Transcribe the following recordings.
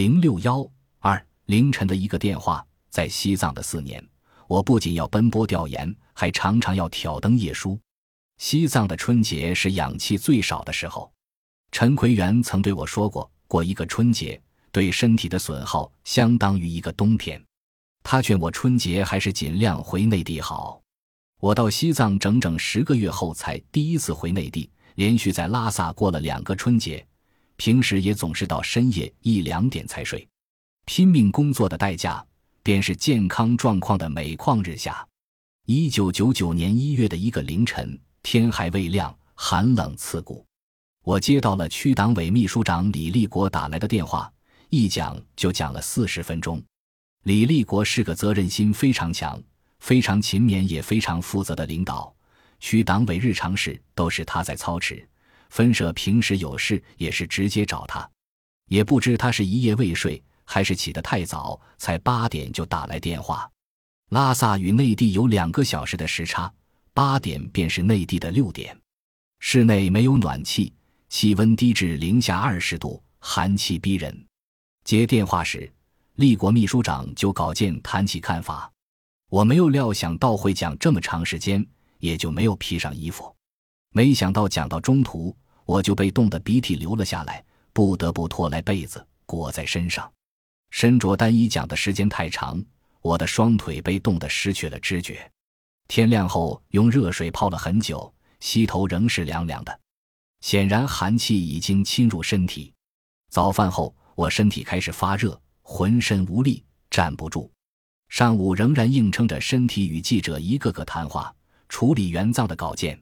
零六幺二凌晨的一个电话，在西藏的四年，我不仅要奔波调研，还常常要挑灯夜书。西藏的春节是氧气最少的时候。陈奎元曾对我说过，过一个春节对身体的损耗相当于一个冬天。他劝我春节还是尽量回内地好。我到西藏整整十个月后才第一次回内地，连续在拉萨过了两个春节，平时也总是到深夜一两点才睡。拼命工作的代价，便是健康状况的每况日下。一九九九年一月的一个凌晨，天还未亮，寒冷刺骨。我接到了区党委秘书长李立国打来的电话，一讲就讲了四十分钟。李立国是个责任心非常强、非常勤勉也非常负责的领导，区党委日常事都是他在操持，分社平时有事也是直接找他。也不知他是一夜未睡，还是起得太早，才八点就打来电话。拉萨与内地有两个小时的时差，八点便是内地的六点，室内没有暖气。气温低至零下二十度，寒气逼人。接电话时，立国秘书长就稿件谈起看法。我没有料想到会讲这么长时间，也就没有披上衣服。没想到讲到中途，我就被冻得鼻涕流了下来，不得不脱来被子裹在身上。身着单衣讲的时间太长，我的双腿被冻得失去了知觉。天亮后用热水泡了很久，膝头仍是凉凉的。显然寒气已经侵入身体。早饭后，我身体开始发热，浑身无力，站不住。上午仍然硬撑着身体与记者一个个谈话，处理援藏的稿件。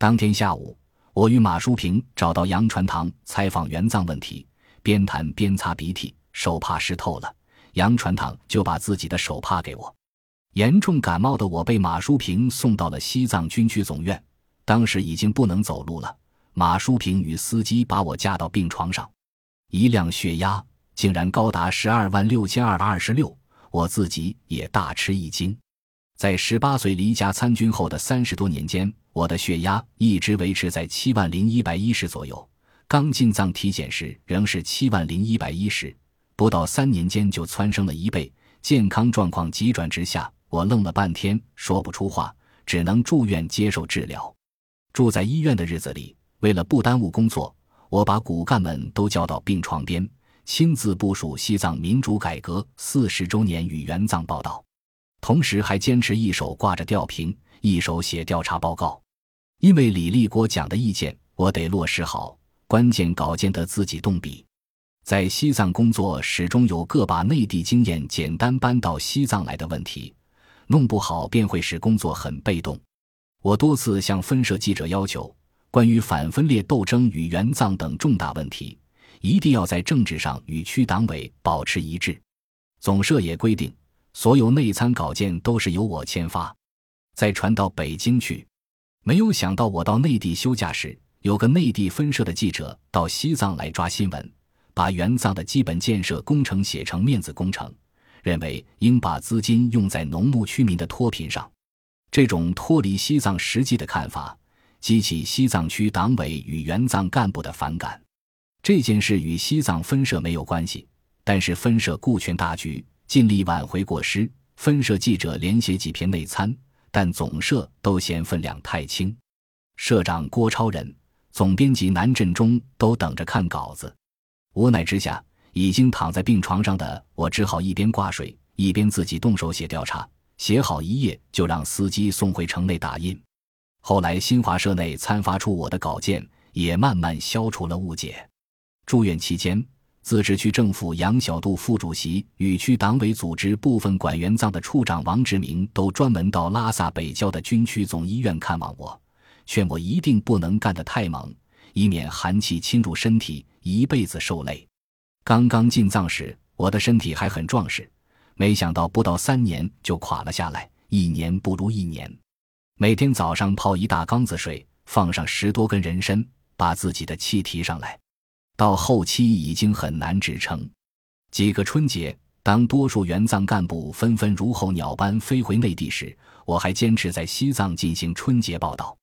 当天下午，我与马淑平找到杨传堂采访援藏问题，边谈边擦鼻涕，手帕湿透了。杨传堂就把自己的手帕给我。严重感冒的我被马淑平送到了西藏军区总院，当时已经不能走路了。马淑平与司机把我架到病床上，一量血压竟然高达十二万六千二百二十六，我自己也大吃一惊。在十八岁离家参军后的三十多年间，我的血压一直维持在七万零一百一十左右。刚进藏体检时仍是七万零一百一十，不到三年间就蹿升了一倍，健康状况急转直下。我愣了半天，说不出话，只能住院接受治疗。住在医院的日子里。为了不耽误工作，我把骨干们都叫到病床边，亲自部署西藏民主改革四十周年与援藏报道，同时还坚持一手挂着吊瓶，一手写调查报告。因为李立国讲的意见，我得落实好，关键稿件得自己动笔。在西藏工作，始终有个把内地经验简单搬到西藏来的问题，弄不好便会使工作很被动。我多次向分社记者要求。关于反分裂斗争与援藏等重大问题，一定要在政治上与区党委保持一致。总社也规定，所有内参稿件都是由我签发，再传到北京去。没有想到，我到内地休假时，有个内地分社的记者到西藏来抓新闻，把援藏的基本建设工程写成面子工程，认为应把资金用在农牧区民的脱贫上。这种脱离西藏实际的看法。激起西藏区党委与援藏干部的反感。这件事与西藏分社没有关系，但是分社顾全大局，尽力挽回过失。分社记者连写几篇内参，但总社都嫌分量太轻。社长郭超仁、总编辑南振中都等着看稿子。无奈之下，已经躺在病床上的我只好一边挂水，一边自己动手写调查。写好一页，就让司机送回城内打印。后来，新华社内参发出我的稿件，也慢慢消除了误解。住院期间，自治区政府杨小渡副主席与区党委组织部分管援藏的处长王志明都专门到拉萨北郊的军区总医院看望我，劝我一定不能干得太猛，以免寒气侵入身体，一辈子受累。刚刚进藏时，我的身体还很壮实，没想到不到三年就垮了下来，一年不如一年。每天早上泡一大缸子水，放上十多根人参，把自己的气提上来。到后期已经很难支撑。几个春节，当多数援藏干部纷纷如候鸟般飞回内地时，我还坚持在西藏进行春节报道。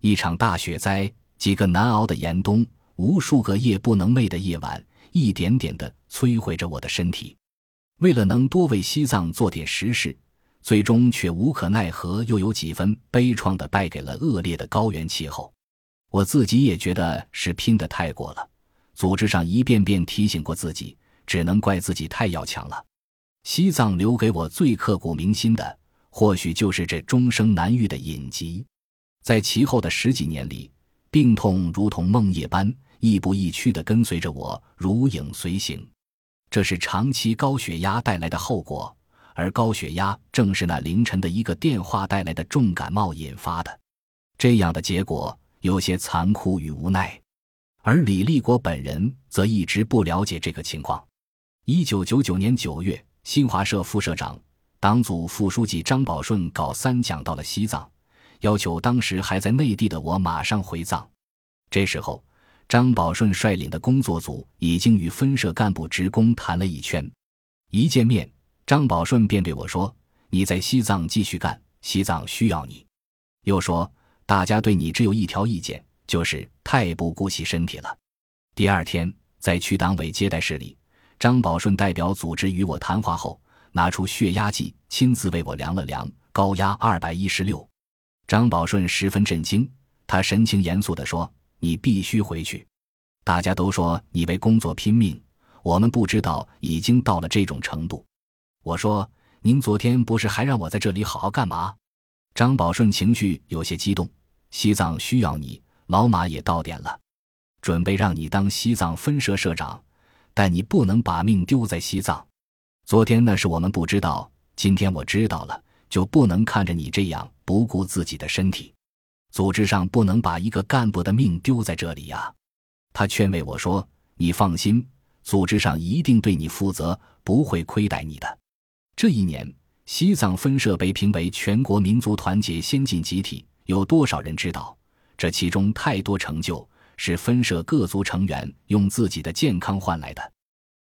一场大雪灾，几个难熬的严冬，无数个夜不能寐的夜晚，一点点的摧毁着我的身体。为了能多为西藏做点实事，最终却无可奈何，又有几分悲怆的败给了恶劣的高原气候。我自己也觉得是拼得太过了。组织上一遍遍提醒过自己，只能怪自己太要强了。西藏留给我最刻骨铭心的，或许就是这终生难愈的隐疾。在其后的十几年里，病痛如同梦魇般亦步亦趋地跟随着我，如影随形。这是长期高血压带来的后果，而高血压正是那凌晨的一个电话带来的重感冒引发的。这样的结果有些残酷与无奈。而李立国本人则一直不了解这个情况。一九九九年九月，新华社副社长、党组副书记张宝顺搞三讲到了西藏，要求当时还在内地的我马上回藏。这时候，张宝顺率领的工作组已经与分社干部职工谈了一圈。一见面，张宝顺便对我说：“你在西藏继续干，西藏需要你。”又说：“大家对你只有一条意见。”就是太不顾惜身体了。第二天，在区党委接待室里，张宝顺代表组织与我谈话后，拿出血压计，亲自为我量了量，高压二百一十六。张宝顺十分震惊，他神情严肃地说：“你必须回去。大家都说你为工作拼命，我们不知道已经到了这种程度。”我说：“您昨天不是还让我在这里好好干嘛？”张宝顺情绪有些激动：“西藏需要你。”老马也到点了，准备让你当西藏分社社长，但你不能把命丢在西藏。昨天那是我们不知道，今天我知道了，就不能看着你这样不顾自己的身体。组织上不能把一个干部的命丢在这里呀。他劝慰我说：“你放心，组织上一定对你负责，不会亏待你的。”这一年，西藏分社被评为全国民族团结先进集体，有多少人知道？这其中太多成就，是分社各族成员用自己的健康换来的。